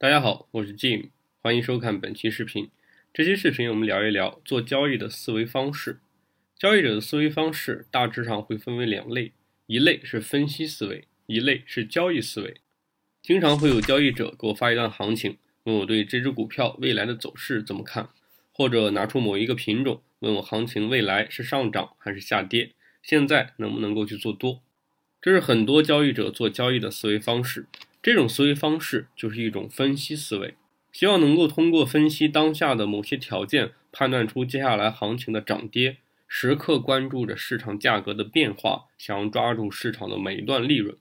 大家好，我是 Jim，欢迎收看本期视频。这期视频我们聊一聊做交易的思维方式。交易者的思维方式大致上会分为两类，一类是分析思维，一类是交易思维。经常会有交易者给我发一段行情，问我对这只股票未来的走势怎么看，或者拿出某一个品种问我行情未来是上涨还是下跌，现在能不能够去做多？这是很多交易者做交易的思维方式。这种思维方式就是一种分析思维，希望能够通过分析当下的某些条件，判断出接下来行情的涨跌，时刻关注着市场价格的变化，想要抓住市场的每一段利润。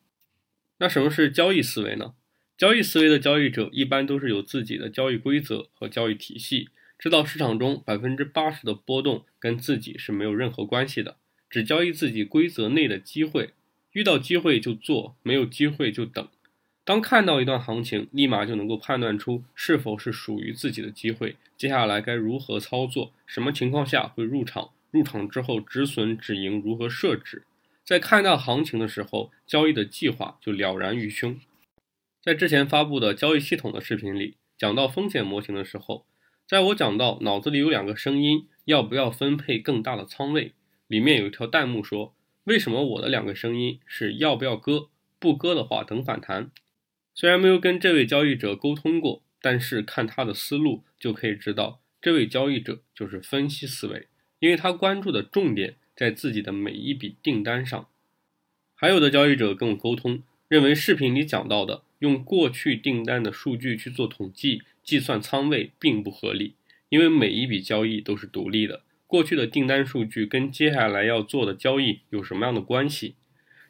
那什么是交易思维呢？交易思维的交易者一般都是有自己的交易规则和交易体系，知道市场中百分之八十的波动跟自己是没有任何关系的，只交易自己规则内的机会，遇到机会就做，没有机会就等。当看到一段行情，立马就能够判断出是否是属于自己的机会，接下来该如何操作，什么情况下会入场，入场之后止损止盈如何设置，在看到行情的时候，交易的计划就了然于胸。在之前发布的交易系统的视频里，讲到风险模型的时候，在我讲到脑子里有两个声音，要不要分配更大的仓位，里面有一条弹幕说，为什么我的两个声音是要不要割，不割的话等反弹。虽然没有跟这位交易者沟通过，但是看他的思路就可以知道，这位交易者就是分析思维，因为他关注的重点在自己的每一笔订单上。还有的交易者跟我沟通，认为视频里讲到的用过去订单的数据去做统计、计算仓位并不合理，因为每一笔交易都是独立的，过去的订单数据跟接下来要做的交易有什么样的关系？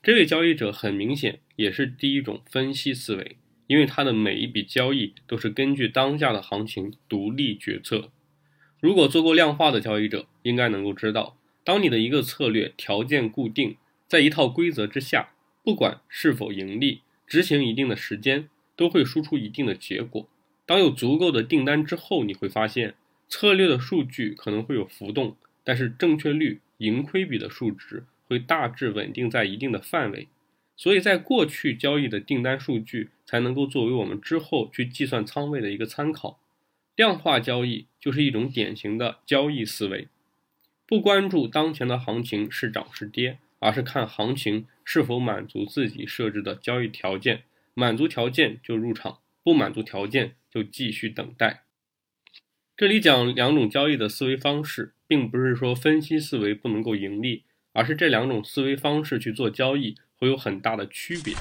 这位交易者很明显也是第一种分析思维，因为它的每一笔交易都是根据当下的行情独立决策。如果做过量化的交易者，应该能够知道，当你的一个策略条件固定，在一套规则之下，不管是否盈利，执行一定的时间，都会输出一定的结果。当有足够的订单之后，你会发现策略的数据可能会有浮动，但是正确率、盈亏比的数值。会大致稳定在一定的范围，所以在过去交易的订单数据才能够作为我们之后去计算仓位的一个参考。量化交易就是一种典型的交易思维，不关注当前的行情是涨是跌，而是看行情是否满足自己设置的交易条件，满足条件就入场，不满足条件就继续等待。这里讲两种交易的思维方式，并不是说分析思维不能够盈利。而是这两种思维方式去做交易会有很大的区别。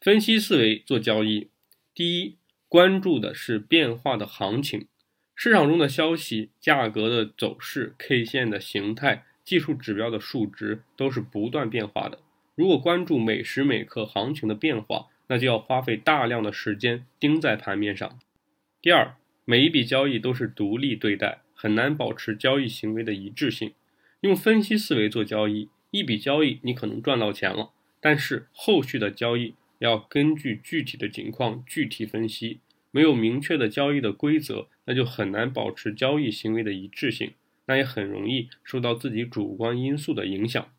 分析思维做交易，第一，关注的是变化的行情，市场中的消息、价格的走势、K 线的形态、技术指标的数值都是不断变化的。如果关注每时每刻行情的变化，那就要花费大量的时间盯在盘面上。第二，每一笔交易都是独立对待，很难保持交易行为的一致性。用分析思维做交易，一笔交易你可能赚到钱了，但是后续的交易要根据具体的情况具体分析。没有明确的交易的规则，那就很难保持交易行为的一致性，那也很容易受到自己主观因素的影响。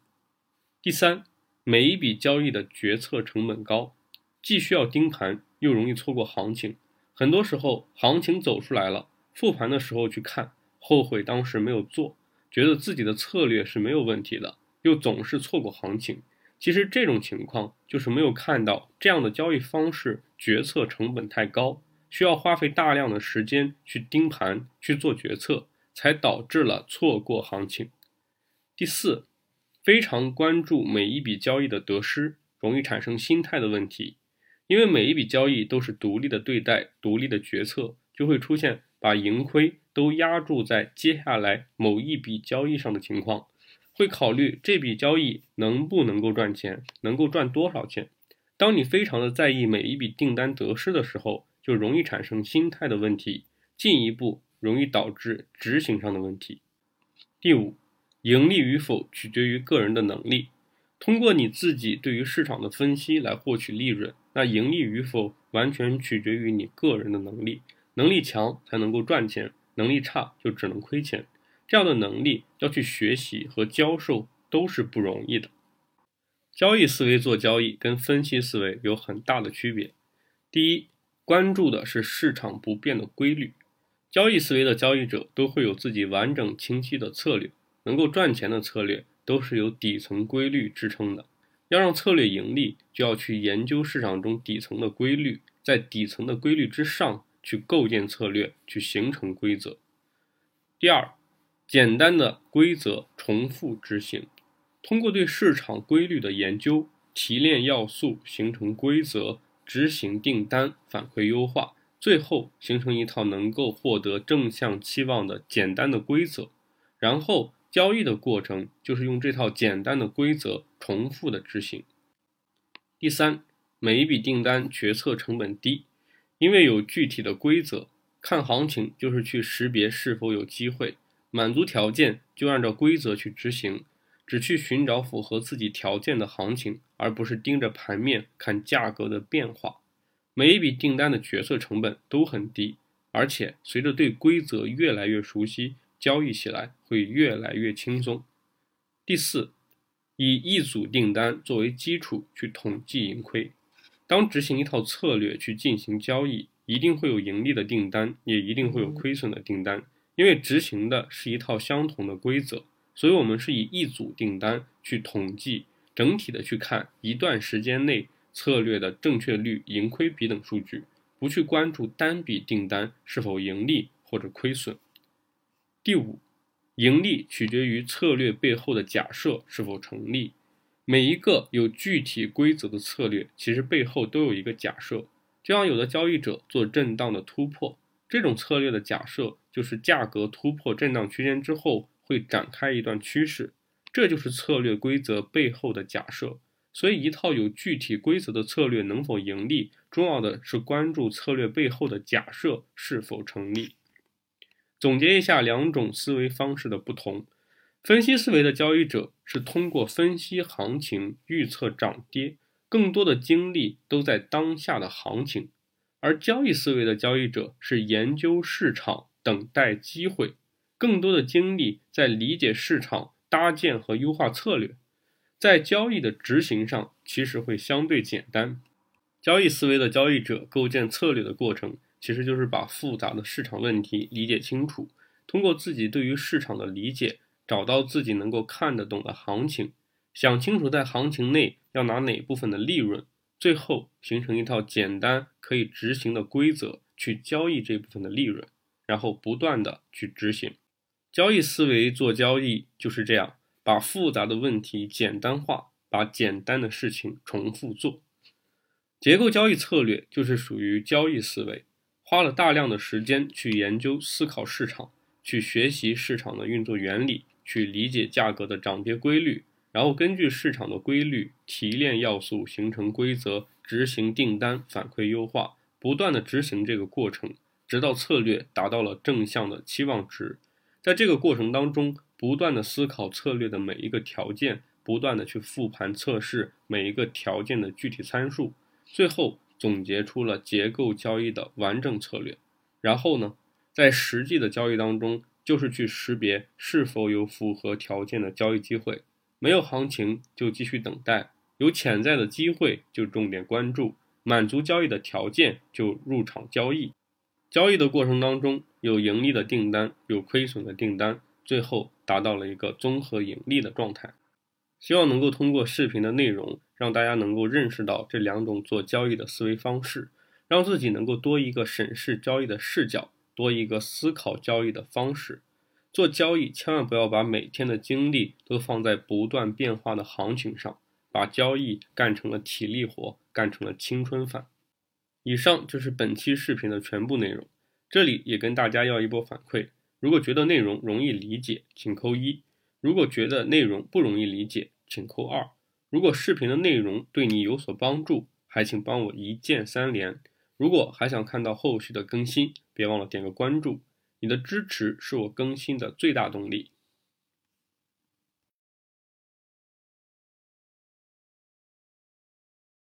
第三，每一笔交易的决策成本高，既需要盯盘，又容易错过行情。很多时候，行情走出来了，复盘的时候去看，后悔当时没有做。觉得自己的策略是没有问题的，又总是错过行情。其实这种情况就是没有看到这样的交易方式决策成本太高，需要花费大量的时间去盯盘去做决策，才导致了错过行情。第四，非常关注每一笔交易的得失，容易产生心态的问题，因为每一笔交易都是独立的对待、独立的决策，就会出现把盈亏。都压注在接下来某一笔交易上的情况，会考虑这笔交易能不能够赚钱，能够赚多少钱。当你非常的在意每一笔订单得失的时候，就容易产生心态的问题，进一步容易导致执行上的问题。第五，盈利与否取决于个人的能力，通过你自己对于市场的分析来获取利润，那盈利与否完全取决于你个人的能力，能力强才能够赚钱。能力差就只能亏钱，这样的能力要去学习和教授都是不容易的。交易思维做交易跟分析思维有很大的区别。第一，关注的是市场不变的规律。交易思维的交易者都会有自己完整清晰的策略，能够赚钱的策略都是由底层规律支撑的。要让策略盈利，就要去研究市场中底层的规律，在底层的规律之上去构建策略，去形成规则。第二，简单的规则重复执行，通过对市场规律的研究，提炼要素，形成规则，执行订单，反馈优化，最后形成一套能够获得正向期望的简单的规则，然后。交易的过程就是用这套简单的规则重复的执行。第三，每一笔订单决策成本低，因为有具体的规则。看行情就是去识别是否有机会，满足条件就按照规则去执行，只去寻找符合自己条件的行情，而不是盯着盘面看价格的变化。每一笔订单的决策成本都很低，而且随着对规则越来越熟悉。交易起来会越来越轻松。第四，以一组订单作为基础去统计盈亏。当执行一套策略去进行交易，一定会有盈利的订单，也一定会有亏损的订单。因为执行的是一套相同的规则，所以我们是以一组订单去统计整体的去看一段时间内策略的正确率、盈亏比等数据，不去关注单笔订单是否盈利或者亏损。第五，盈利取决于策略背后的假设是否成立。每一个有具体规则的策略，其实背后都有一个假设。就像有的交易者做震荡的突破，这种策略的假设就是价格突破震荡区间之后会展开一段趋势，这就是策略规则背后的假设。所以，一套有具体规则的策略能否盈利，重要的是关注策略背后的假设是否成立。总结一下两种思维方式的不同：分析思维的交易者是通过分析行情预测涨跌，更多的精力都在当下的行情；而交易思维的交易者是研究市场、等待机会，更多的精力在理解市场、搭建和优化策略。在交易的执行上，其实会相对简单。交易思维的交易者构建策略的过程。其实就是把复杂的市场问题理解清楚，通过自己对于市场的理解，找到自己能够看得懂的行情，想清楚在行情内要拿哪部分的利润，最后形成一套简单可以执行的规则去交易这部分的利润，然后不断的去执行。交易思维做交易就是这样，把复杂的问题简单化，把简单的事情重复做。结构交易策略就是属于交易思维。花了大量的时间去研究、思考市场，去学习市场的运作原理，去理解价格的涨跌规律，然后根据市场的规律提炼要素，形成规则，执行订单，反馈优化，不断的执行这个过程，直到策略达到了正向的期望值。在这个过程当中，不断的思考策略的每一个条件，不断的去复盘测试每一个条件的具体参数，最后。总结出了结构交易的完整策略，然后呢，在实际的交易当中，就是去识别是否有符合条件的交易机会，没有行情就继续等待，有潜在的机会就重点关注，满足交易的条件就入场交易。交易的过程当中，有盈利的订单，有亏损的订单，最后达到了一个综合盈利的状态。希望能够通过视频的内容。让大家能够认识到这两种做交易的思维方式，让自己能够多一个审视交易的视角，多一个思考交易的方式。做交易千万不要把每天的精力都放在不断变化的行情上，把交易干成了体力活，干成了青春饭。以上就是本期视频的全部内容。这里也跟大家要一波反馈：如果觉得内容容易理解，请扣一；如果觉得内容不容易理解，请扣二。如果视频的内容对你有所帮助，还请帮我一键三连。如果还想看到后续的更新，别忘了点个关注。你的支持是我更新的最大动力。